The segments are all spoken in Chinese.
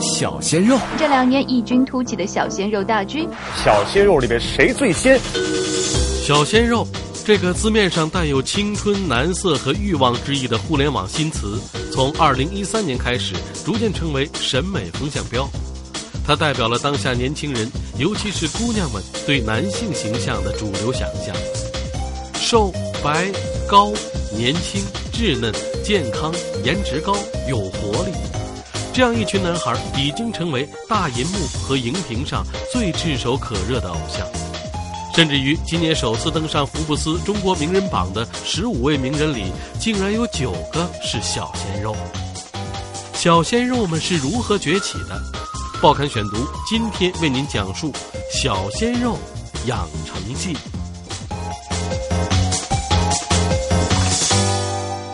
小鲜肉，这两年异军突起的小鲜肉大军。小鲜肉里面谁最鲜？小鲜肉，这个字面上带有青春、男色和欲望之意的互联网新词，从二零一三年开始，逐渐成为审美风向标。它代表了当下年轻人，尤其是姑娘们对男性形象的主流想象：瘦、白、高、年轻、稚嫩、健康、颜值高、有活力。这样一群男孩已经成为大银幕和荧屏上最炙手可热的偶像，甚至于今年首次登上福布斯中国名人榜的十五位名人里，竟然有九个是小鲜肉。小鲜肉们是如何崛起的？报刊选读今天为您讲述《小鲜肉养成记》。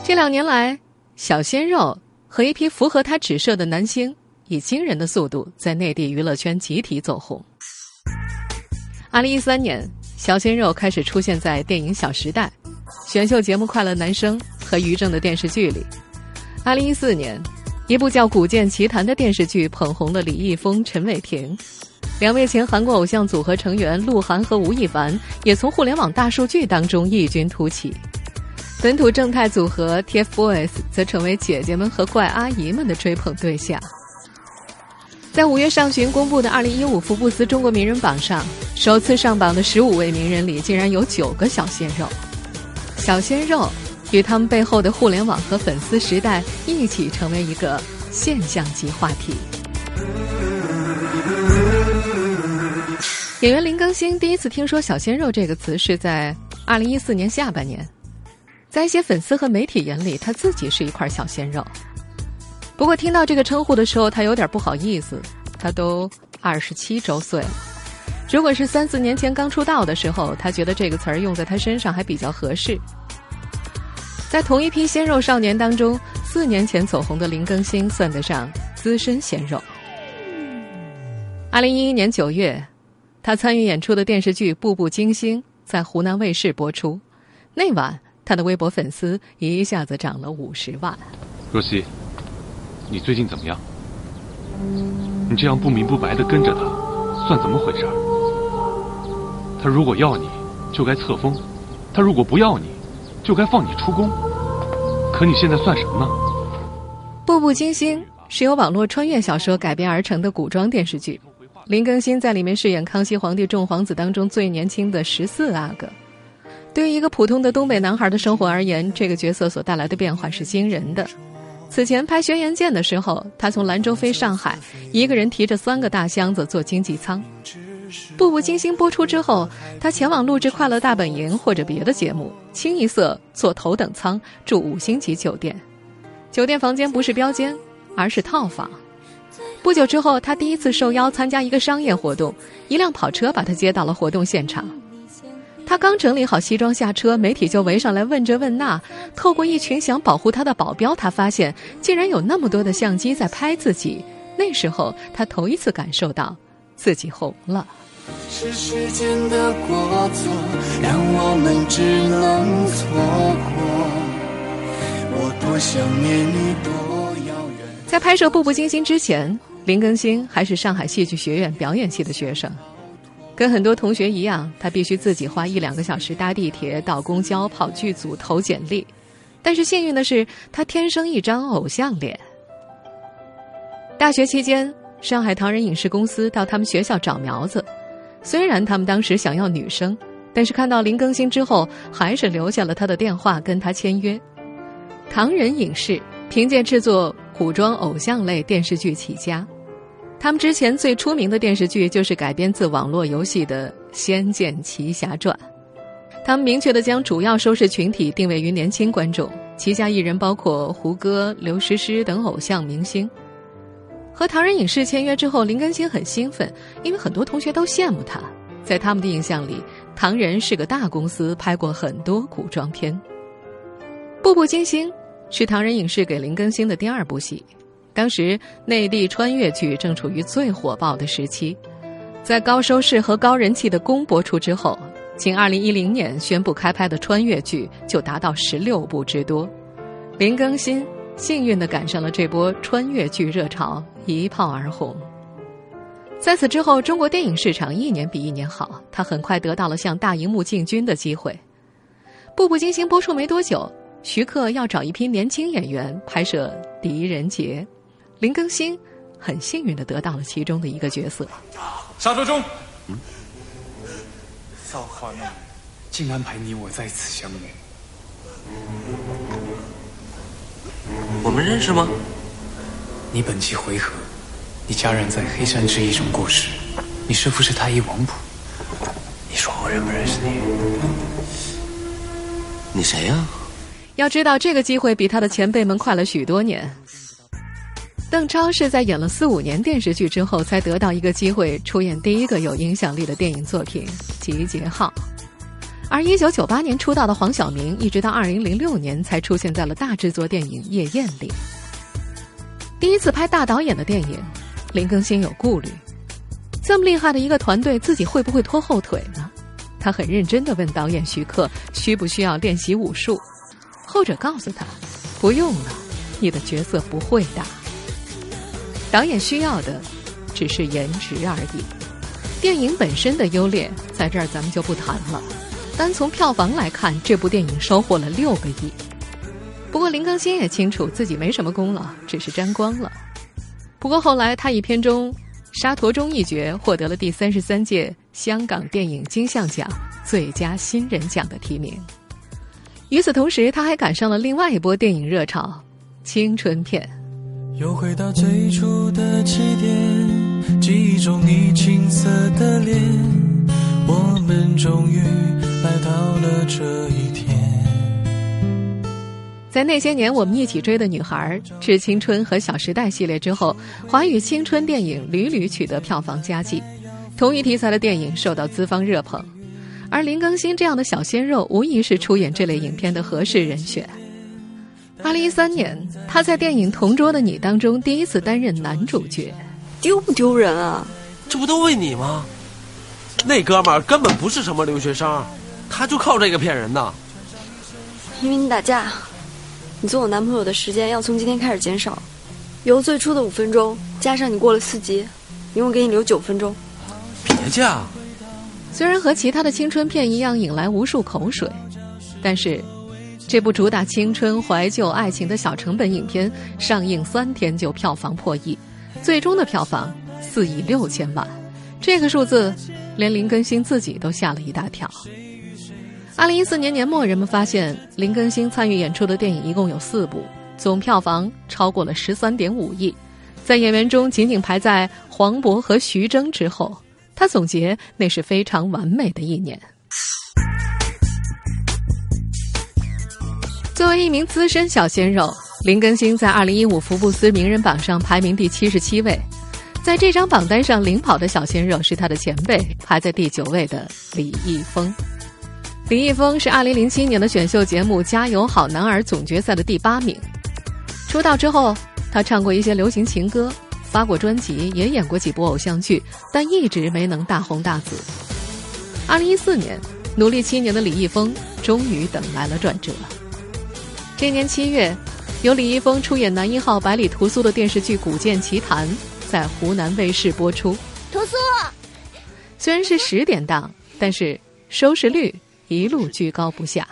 这两年来，小鲜肉。和一批符合他指涉的男星，以惊人的速度在内地娱乐圈集体走红。二零一三年，小鲜肉开始出现在电影《小时代》、选秀节目《快乐男声》和于正的电视剧里。二零一四年，一部叫《古剑奇谭》的电视剧捧红了李易峰、陈伟霆，两位前韩国偶像组合成员鹿晗和吴亦凡也从互联网大数据当中异军突起。本土正太组合 TFBOYS 则成为姐姐们和怪阿姨们的追捧对象。在五月上旬公布的2015福布斯中国名人榜上，首次上榜的十五位名人里，竟然有九个小鲜肉。小鲜肉与他们背后的互联网和粉丝时代一起成为一个现象级话题。演员林更新第一次听说“小鲜肉”这个词是在2014年下半年。在一些粉丝和媒体眼里，他自己是一块小鲜肉。不过听到这个称呼的时候，他有点不好意思。他都二十七周岁了，如果是三四年前刚出道的时候，他觉得这个词儿用在他身上还比较合适。在同一批鲜肉少年当中，四年前走红的林更新算得上资深鲜肉。二零一一年九月，他参与演出的电视剧《步步惊心》在湖南卫视播出，那晚。他的微博粉丝一下子涨了五十万。若曦，你最近怎么样？你这样不明不白的跟着他，算怎么回事？他如果要你，就该册封；他如果不要你，就该放你出宫。可你现在算什么呢？《步步惊心》是由网络穿越小说改编而成的古装电视剧，林更新在里面饰演康熙皇帝众皇子当中最年轻的十四阿哥。对于一个普通的东北男孩的生活而言，这个角色所带来的变化是惊人的。此前拍《轩辕剑》的时候，他从兰州飞上海，一个人提着三个大箱子坐经济舱。《步步惊心》播出之后，他前往录制《快乐大本营》或者别的节目，清一色坐头等舱，住五星级酒店。酒店房间不是标间，而是套房。不久之后，他第一次受邀参加一个商业活动，一辆跑车把他接到了活动现场。他刚整理好西装下车，媒体就围上来问这问那。透过一群想保护他的保镖，他发现竟然有那么多的相机在拍自己。那时候他头一次感受到自己红了。是时间的过错，让我们只能错过。我多想念你，多遥远。在拍摄《步步惊心》之前，林更新还是上海戏剧学院表演系的学生。跟很多同学一样，他必须自己花一两个小时搭地铁、倒公交、跑剧组、投简历。但是幸运的是，他天生一张偶像脸。大学期间，上海唐人影视公司到他们学校找苗子，虽然他们当时想要女生，但是看到林更新之后，还是留下了他的电话跟他签约。唐人影视凭借制作古装偶像类电视剧起家。他们之前最出名的电视剧就是改编自网络游戏的《仙剑奇侠传》，他们明确的将主要收视群体定位于年轻观众，旗下艺人包括胡歌、刘诗诗等偶像明星。和唐人影视签约之后，林更新很兴奋，因为很多同学都羡慕他。在他们的印象里，唐人是个大公司，拍过很多古装片。《步步惊心》是唐人影视给林更新的第二部戏，当时内地穿越剧正处于最火爆的时期，在高收视和高人气的宫播出之后，仅2010年宣布开拍的穿越剧就达到十六部之多。林更新幸运地赶上了这波穿越剧热潮，一炮而红。在此之后，中国电影市场一年比一年好，他很快得到了向大荧幕进军的机会。《步步惊心》播出没多久，徐克要找一批年轻演员拍摄《狄仁杰》，林更新很幸运的得到了其中的一个角色。沙洲中，嗯，造化弄人，竟安排你我在此相遇。我们认识吗？你本期回合。你家人在黑山之役中过世，你师父是太医王普。你说我认不认识你？你谁呀？要知道，这个机会比他的前辈们快了许多年。邓超是在演了四五年电视剧之后，才得到一个机会出演第一个有影响力的电影作品《集结号》。而一九九八年出道的黄晓明，一直到二零零六年才出现在了大制作电影《夜宴》里。第一次拍大导演的电影。林更新有顾虑，这么厉害的一个团队，自己会不会拖后腿呢？他很认真的问导演徐克，需不需要练习武术？后者告诉他，不用了，你的角色不会打。导演需要的只是颜值而已。电影本身的优劣，在这儿咱们就不谈了。单从票房来看，这部电影收获了六个亿。不过林更新也清楚自己没什么功劳，只是沾光了。不过后来，他以片中沙陀中一角获得了第三十三届香港电影金像奖最佳新人奖的提名。与此同时，他还赶上了另外一波电影热潮——青春片。又回到最初的起点，记忆中你青涩的脸，我们终于来到了这一天。在那些年，我们一起追的女孩、致青春和小时代系列之后，华语青春电影屡屡取得票房佳绩，同一题材的电影受到资方热捧，而林更新这样的小鲜肉无疑是出演这类影片的合适人选。二零一三年，他在电影《同桌的你》当中第一次担任男主角，丢不丢人啊？这不都为你吗？那哥们儿根本不是什么留学生，他就靠这个骗人的。因为你打架。你做我男朋友的时间要从今天开始减少，由最初的五分钟加上你过了四级，一共给你留九分钟。别犟！虽然和其他的青春片一样引来无数口水，但是这部主打青春怀旧爱情的小成本影片上映三天就票房破亿，最终的票房四亿六千万，这个数字连林更新自己都吓了一大跳。二零一四年年末，人们发现林更新参与演出的电影一共有四部，总票房超过了十三点五亿，在演员中仅仅排在黄渤和徐峥之后。他总结那是非常完美的一年。作为一名资深小鲜肉，林更新在二零一五福布斯名人榜上排名第七十七位，在这张榜单上领跑的小鲜肉是他的前辈，排在第九位的李易峰。李易峰是2007年的选秀节目《加油好男儿》总决赛的第八名。出道之后，他唱过一些流行情歌，发过专辑，也演过几部偶像剧，但一直没能大红大紫。2014年，努力七年的李易峰终于等来了转折。这年七月，由李易峰出演男一号百里屠苏的电视剧《古剑奇谭》在湖南卫视播出。屠苏，虽然是十点档，但是收视率。一路居高不下。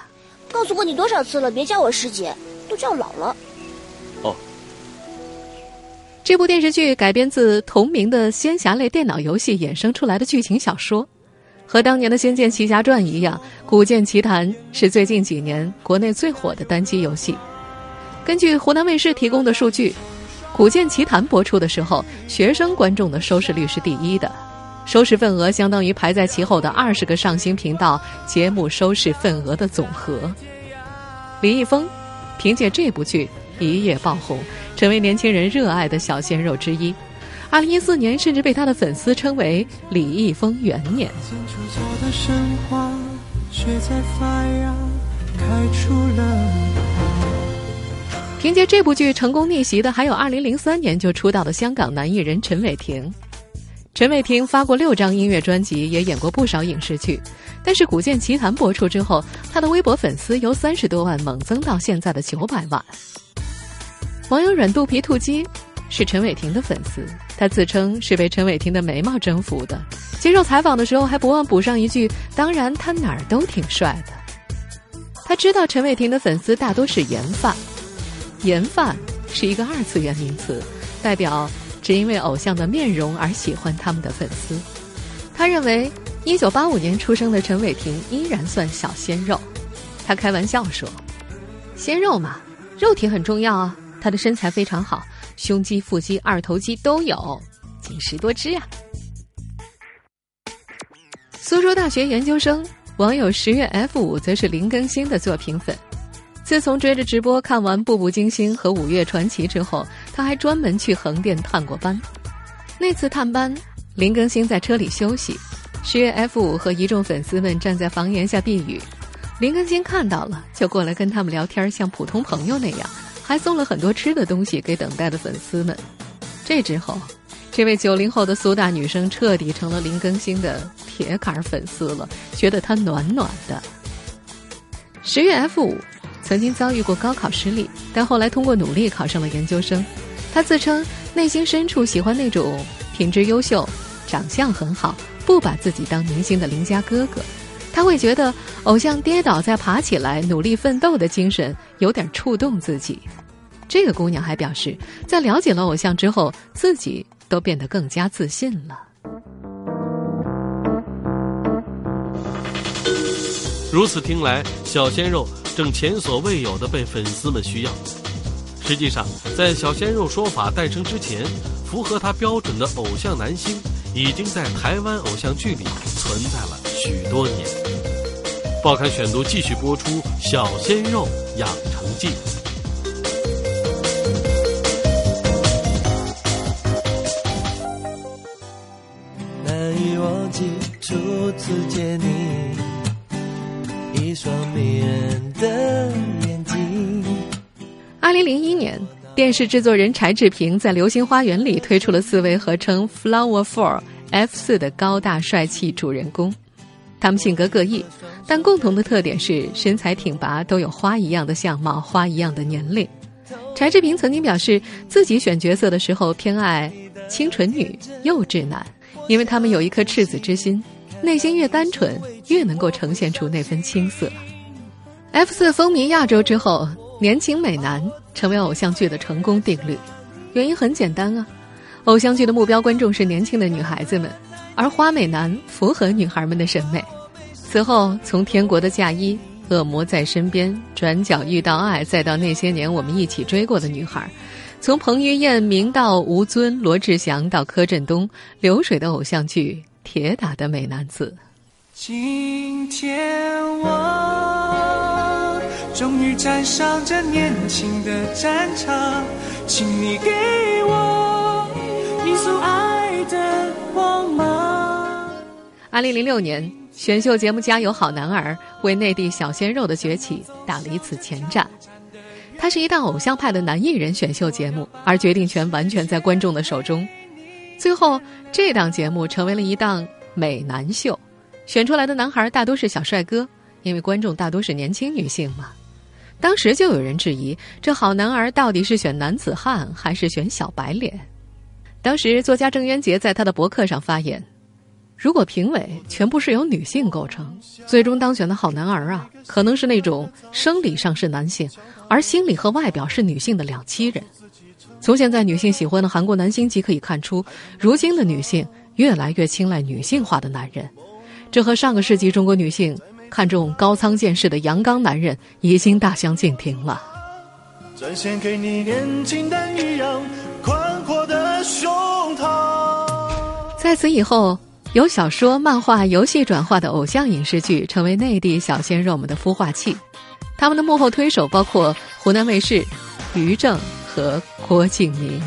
告诉过你多少次了，别叫我师姐，都叫老了。哦。这部电视剧改编自同名的仙侠类电脑游戏衍生出来的剧情小说，和当年的《仙剑奇侠传》一样，《古剑奇谭》是最近几年国内最火的单机游戏。根据湖南卫视提供的数据，《古剑奇谭》播出的时候，学生观众的收视率是第一的。收视份额相当于排在其后的二十个上星频道节目收视份额的总和。李易峰凭借这部剧一夜爆红，成为年轻人热爱的小鲜肉之一。二零一四年甚至被他的粉丝称为“李易峰元年”。凭借这部剧成功逆袭的，还有二零零三年就出道的香港男艺人陈伟霆。陈伟霆发过六张音乐专辑，也演过不少影视剧。但是《古剑奇谭》播出之后，他的微博粉丝由三十多万猛增到现在的九百万。网友软肚皮兔鸡是陈伟霆的粉丝，他自称是被陈伟霆的眉毛征服的。接受采访的时候还不忘补上一句：“当然，他哪儿都挺帅的。”他知道陈伟霆的粉丝大多是颜范，颜范是一个二次元名词，代表。只因为偶像的面容而喜欢他们的粉丝，他认为一九八五年出生的陈伟霆依然算小鲜肉。他开玩笑说：“鲜肉嘛，肉体很重要啊。他的身材非常好，胸肌、腹肌、二头肌都有，紧实多汁啊。”苏州大学研究生网友十月 F 五则是林更新的作品粉。自从追着直播看完《步步惊心》和《五月传奇》之后，他还专门去横店探过班。那次探班，林更新在车里休息，十月 F 五和一众粉丝们站在房檐下避雨。林更新看到了，就过来跟他们聊天，像普通朋友那样，还送了很多吃的东西给等待的粉丝们。这之后，这位九零后的苏大女生彻底成了林更新的铁杆粉丝了，觉得他暖暖的。十月 F 五。曾经遭遇过高考失利，但后来通过努力考上了研究生。他自称内心深处喜欢那种品质优秀、长相很好、不把自己当明星的邻家哥哥。他会觉得偶像跌倒再爬起来、努力奋斗的精神有点触动自己。这个姑娘还表示，在了解了偶像之后，自己都变得更加自信了。如此听来，小鲜肉。正前所未有的被粉丝们需要。实际上，在小鲜肉说法诞生之前，符合他标准的偶像男星已经在台湾偶像剧里存在了许多年。报刊选读继续播出《小鲜肉养成记》。难以忘记初次见你。一双迷人的眼睛。二零零一年，电视制作人柴智屏在《流星花园》里推出了四位合称 “Flower Four F 四”的高大帅气主人公。他们性格各异，但共同的特点是身材挺拔，都有花一样的相貌，花一样的年龄。柴智屏曾经表示，自己选角色的时候偏爱清纯女、幼稚男，因为他们有一颗赤子之心。内心越单纯，越能够呈现出那份青涩。F 四风靡亚洲之后，年轻美男成为偶像剧的成功定律。原因很简单啊，偶像剧的目标观众是年轻的女孩子们，而花美男符合女孩们的审美。此后，从《天国的嫁衣》《恶魔在身边》《转角遇到爱》，再到那些年我们一起追过的女孩，从彭于晏、明道、吴尊、罗志祥到柯震东，流水的偶像剧。铁打的美男子。今天我终于站上这年轻的战场，请你给我一束爱的光芒。二零零六年，选秀节目《加油好男儿》为内地小鲜肉的崛起打了一次前站。它是一档偶像派的男艺人选秀节目，而决定权完全在观众的手中。最后，这档节目成为了一档美男秀，选出来的男孩大多是小帅哥，因为观众大多是年轻女性嘛。当时就有人质疑，这好男儿到底是选男子汉还是选小白脸？当时作家郑渊洁在他的博客上发言：如果评委全部是由女性构成，最终当选的好男儿啊，可能是那种生理上是男性，而心理和外表是女性的两栖人。从现在女性喜欢的韩国男星即可以看出，如今的女性越来越青睐女性化的男人，这和上个世纪中国女性看中高仓健士的阳刚男人已经大相径庭了。展现给你年轻的一样宽阔的胸膛。在此以后，由小说、漫画、游戏转化的偶像影视剧成为内地小鲜肉们的孵化器，他们的幕后推手包括湖南卫视、于正。和郭敬明，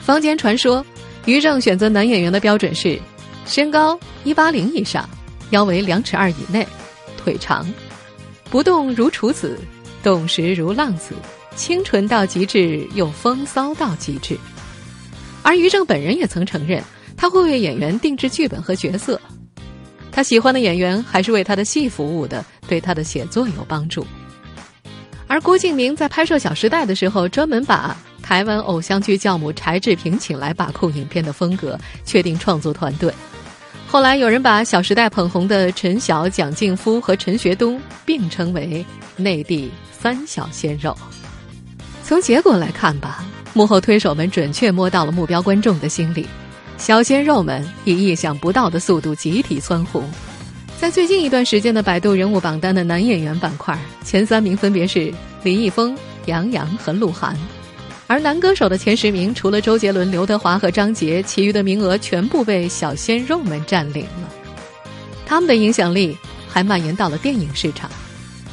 坊间传说，于正选择男演员的标准是：身高一八零以上，腰围两尺二以内，腿长，不动如处子，动时如浪子，清纯到极致又风骚到极致。而于正本人也曾承认，他会为演员定制剧本和角色。他喜欢的演员还是为他的戏服务的，对他的写作有帮助。而郭敬明在拍摄《小时代》的时候，专门把台湾偶像剧教母柴智屏请来把控影片的风格，确定创作团队。后来有人把《小时代》捧红的陈晓、蒋劲夫和陈学冬并称为内地三小鲜肉。从结果来看吧，幕后推手们准确摸到了目标观众的心理，小鲜肉们以意想不到的速度集体蹿红。在最近一段时间的百度人物榜单的男演员板块，前三名分别是李易峰、杨洋和鹿晗，而男歌手的前十名除了周杰伦、刘德华和张杰，其余的名额全部被小鲜肉们占领了。他们的影响力还蔓延到了电影市场。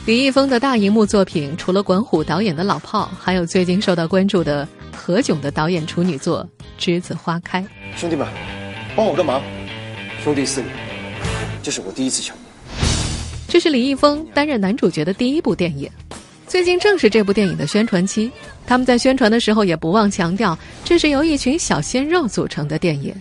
李易峰的大荧幕作品，除了管虎导演的《老炮》，还有最近受到关注的何炅的导演处女作《栀子花开》。兄弟们，帮我个忙！兄弟四个。这是我第一次抢。这是李易峰担任男主角的第一部电影，最近正是这部电影的宣传期。他们在宣传的时候也不忘强调，这是由一群小鲜肉组成的电影。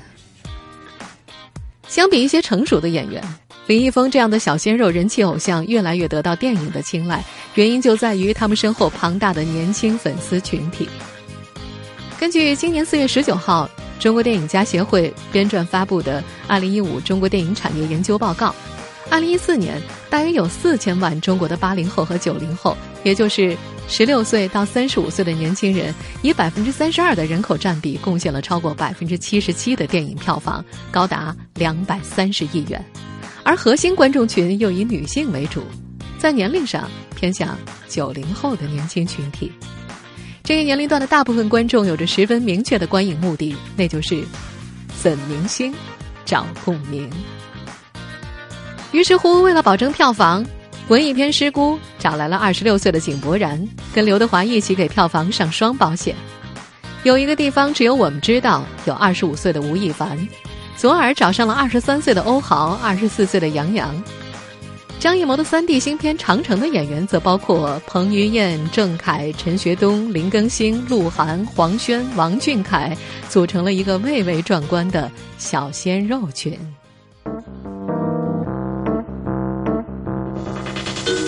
相比一些成熟的演员，李易峰这样的小鲜肉人气偶像越来越得到电影的青睐，原因就在于他们身后庞大的年轻粉丝群体。根据今年四月十九号。中国电影家协会编撰发布的《二零一五中国电影产业研究报告》，二零一四年大约有四千万中国的八零后和九零后，也就是十六岁到三十五岁的年轻人，以百分之三十二的人口占比，贡献了超过百分之七十七的电影票房，高达两百三十亿元。而核心观众群又以女性为主，在年龄上偏向九零后的年轻群体。这个年龄段的大部分观众有着十分明确的观影目的，那就是粉明星，找共鸣。于是乎，为了保证票房，文艺片师姑找来了二十六岁的井柏然，跟刘德华一起给票房上双保险。有一个地方只有我们知道，有二十五岁的吴亦凡，左耳找上了二十三岁的欧豪，二十四岁的杨洋。张艺谋的三 D 新片《长城》的演员则包括彭于晏、郑恺、陈学冬、林更新、鹿晗、黄轩、王俊凯，组成了一个蔚为壮观的小鲜肉群。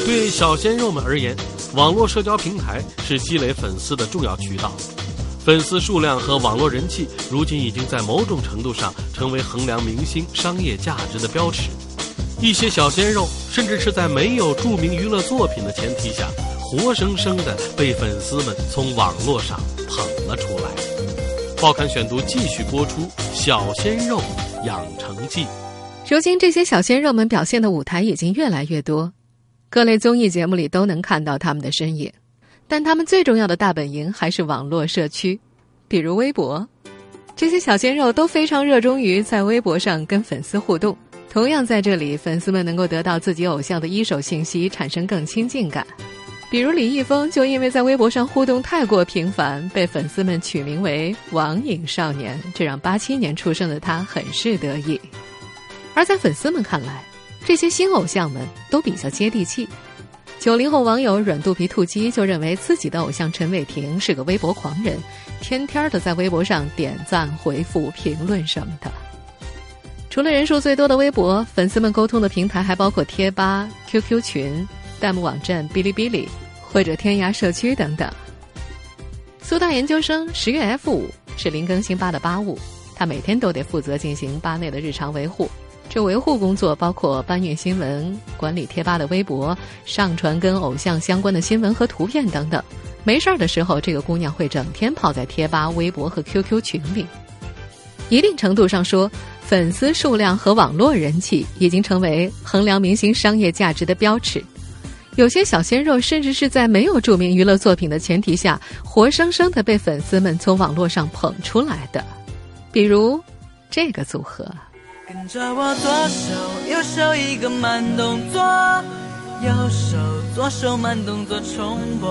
对小鲜肉们而言，网络社交平台是积累粉丝的重要渠道，粉丝数量和网络人气，如今已经在某种程度上成为衡量明星商业价值的标尺。一些小鲜肉，甚至是在没有著名娱乐作品的前提下，活生生的被粉丝们从网络上捧了出来。报刊选读继续播出《小鲜肉养成记》。如今，这些小鲜肉们表现的舞台已经越来越多，各类综艺节目里都能看到他们的身影。但他们最重要的大本营还是网络社区，比如微博。这些小鲜肉都非常热衷于在微博上跟粉丝互动。同样在这里，粉丝们能够得到自己偶像的一手信息，产生更亲近感。比如李易峰，就因为在微博上互动太过频繁，被粉丝们取名为“网瘾少年”，这让八七年出生的他很是得意。而在粉丝们看来，这些新偶像们都比较接地气。九零后网友软肚皮兔鸡就认为自己的偶像陈伟霆是个微博狂人，天天的在微博上点赞、回复、评论什么的。除了人数最多的微博，粉丝们沟通的平台还包括贴吧、QQ 群、弹幕网站、哔哩哔哩或者天涯社区等等。苏大研究生十月 F 五是林更新吧的吧务，他每天都得负责进行吧内的日常维护。这维护工作包括搬运新闻、管理贴吧的微博、上传跟偶像相关的新闻和图片等等。没事儿的时候，这个姑娘会整天泡在贴吧、微博和 QQ 群里。一定程度上说。粉丝数量和网络人气已经成为衡量明星商业价值的标尺，有些小鲜肉甚至是在没有著名娱乐作品的前提下，活生生的被粉丝们从网络上捧出来的，比如这个组合。跟着我左手右手一个慢动作，右手左手慢动作重播。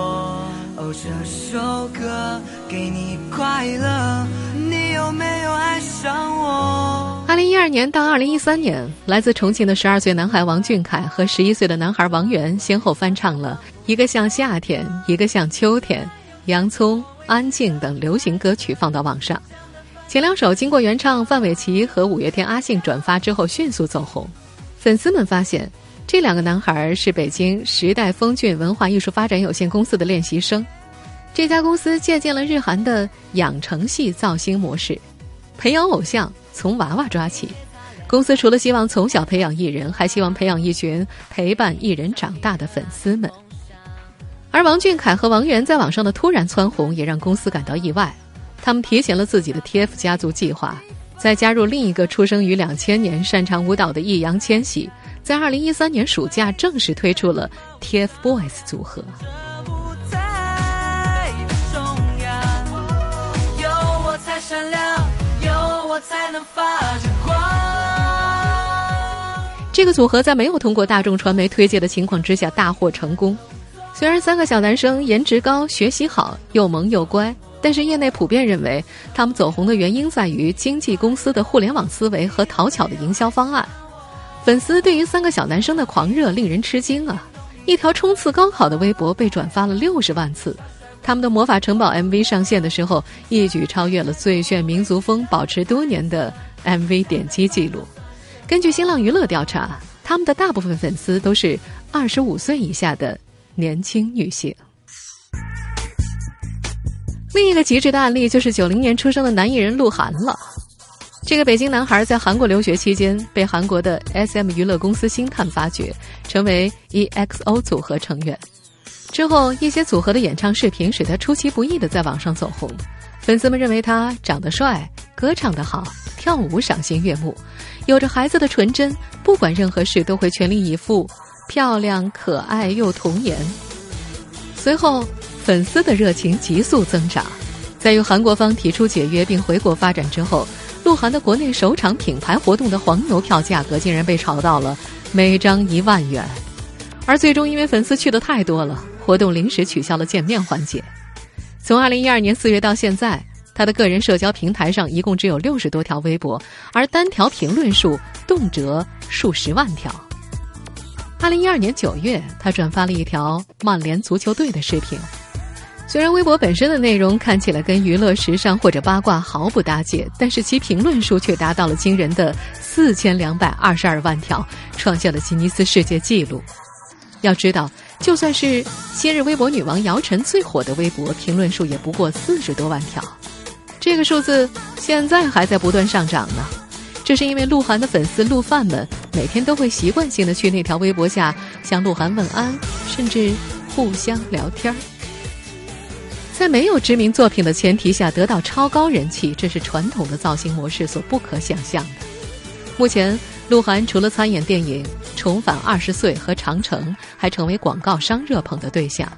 哦，这首歌给你快乐，你有没有爱上我？二零一二年到二零一三年，来自重庆的十二岁男孩王俊凯和十一岁的男孩王源先后翻唱了一个像夏天，一个像秋天、洋葱、安静等流行歌曲，放到网上。前两首经过原唱范玮琪和五月天阿信转发之后迅速走红，粉丝们发现这两个男孩是北京时代峰峻文化艺术发展有限公司的练习生。这家公司借鉴了日韩的养成系造星模式，培养偶像从娃娃抓起。公司除了希望从小培养艺人，还希望培养一群陪伴艺人长大的粉丝们。而王俊凯和王源在网上的突然蹿红，也让公司感到意外。他们提前了自己的 TF 家族计划，再加入另一个出生于两千年、擅长舞蹈的易烊千玺，在二零一三年暑假正式推出了 TFBOYS 组合。这个组合在没有通过大众传媒推荐的情况之下大获成功。虽然三个小男生颜值高、学习好、又萌又乖，但是业内普遍认为他们走红的原因在于经纪公司的互联网思维和讨巧的营销方案。粉丝对于三个小男生的狂热令人吃惊啊！一条冲刺高考的微博被转发了六十万次。他们的魔法城堡 MV 上线的时候，一举超越了《最炫民族风》保持多年的 MV 点击记录。根据新浪娱乐调查，他们的大部分粉丝都是二十五岁以下的。年轻女性。另一个极致的案例就是九零年出生的男艺人鹿晗了。这个北京男孩在韩国留学期间，被韩国的 SM 娱乐公司星探发掘，成为 EXO 组合成员。之后，一些组合的演唱视频使他出其不意的在网上走红。粉丝们认为他长得帅、歌唱得好、跳舞赏心悦目，有着孩子的纯真，不管任何事都会全力以赴。漂亮、可爱又童颜。随后，粉丝的热情急速增长。在与韩国方提出解约并回国发展之后，鹿晗的国内首场品牌活动的黄牛票价格竟然被炒到了每张一万元。而最终因为粉丝去的太多了，活动临时取消了见面环节。从二零一二年四月到现在，他的个人社交平台上一共只有六十多条微博，而单条评论数动辄数十万条。二零一二年九月，他转发了一条曼联足球队的视频。虽然微博本身的内容看起来跟娱乐、时尚或者八卦毫不搭界，但是其评论数却达到了惊人的四千两百二十二万条，创下了吉尼斯世界纪录。要知道，就算是昔日微博女王姚晨最火的微博，评论数也不过四十多万条。这个数字现在还在不断上涨呢。这是因为鹿晗的粉丝鹿饭们每天都会习惯性的去那条微博下向鹿晗问安，甚至互相聊天儿。在没有知名作品的前提下得到超高人气，这是传统的造型模式所不可想象的。目前，鹿晗除了参演电影《重返二十岁》和《长城》，还成为广告商热捧的对象。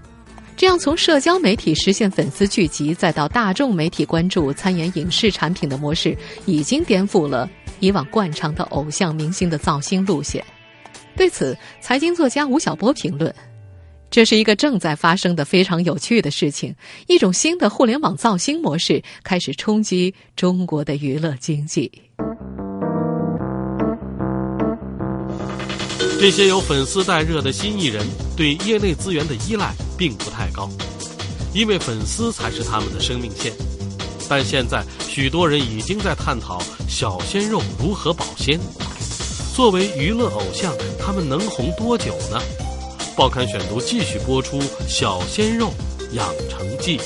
这样从社交媒体实现粉丝聚集，再到大众媒体关注参演影视产品的模式，已经颠覆了。以往惯常的偶像明星的造星路线，对此，财经作家吴晓波评论：“这是一个正在发生的非常有趣的事情，一种新的互联网造星模式开始冲击中国的娱乐经济。”这些有粉丝带热的新艺人对业内资源的依赖并不太高，因为粉丝才是他们的生命线。但现在，许多人已经在探讨小鲜肉如何保鲜。作为娱乐偶像，他们能红多久呢？报刊选读继续播出《小鲜肉养成记》。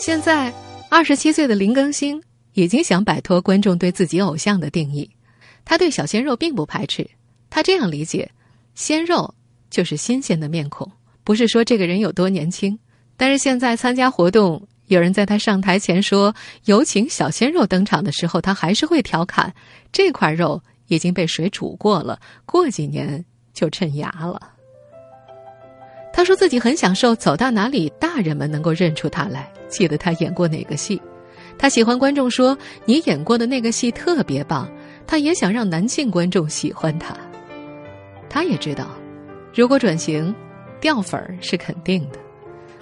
现在，二十七岁的林更新已经想摆脱观众对自己偶像的定义。他对小鲜肉并不排斥，他这样理解：鲜肉就是新鲜的面孔。不是说这个人有多年轻，但是现在参加活动，有人在他上台前说有请小鲜肉登场的时候，他还是会调侃这块肉已经被水煮过了，过几年就趁芽了。他说自己很享受走到哪里，大人们能够认出他来，记得他演过哪个戏。他喜欢观众说你演过的那个戏特别棒，他也想让男性观众喜欢他。他也知道，如果转型。掉粉儿是肯定的，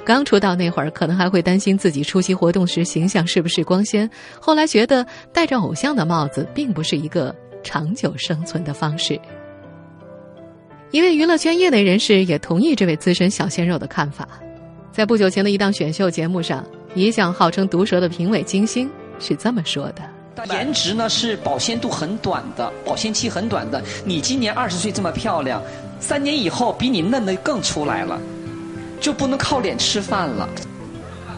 刚出道那会儿，可能还会担心自己出席活动时形象是不是光鲜。后来觉得戴着偶像的帽子，并不是一个长久生存的方式。一位娱乐圈业内人士也同意这位资深小鲜肉的看法。在不久前的一档选秀节目上，一向号称毒舌的评委金星是这么说的。但颜值呢是保鲜度很短的，保鲜期很短的。你今年二十岁这么漂亮，三年以后比你嫩的更出来了，就不能靠脸吃饭了。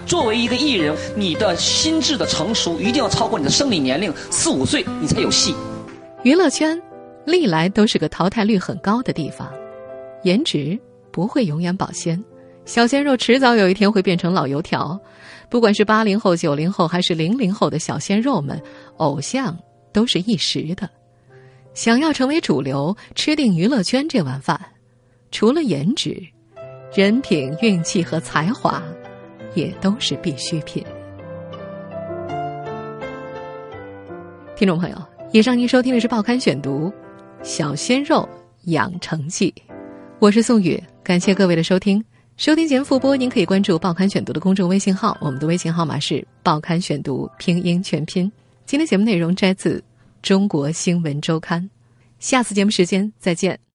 作为一个艺人，你的心智的成熟一定要超过你的生理年龄四五岁，你才有戏。娱乐圈历来都是个淘汰率很高的地方，颜值不会永远保鲜，小鲜肉迟早有一天会变成老油条。不管是八零后、九零后还是零零后的小鲜肉们，偶像都是一时的。想要成为主流，吃定娱乐圈这碗饭，除了颜值，人品、运气和才华，也都是必需品。听众朋友，以上您收听的是《报刊选读》，小鲜肉养成记，我是宋宇，感谢各位的收听。收听前复播，您可以关注《报刊选读》的公众微信号，我们的微信号码是“报刊选读”拼音全拼。今天节目内容摘自《中国新闻周刊》，下次节目时间再见。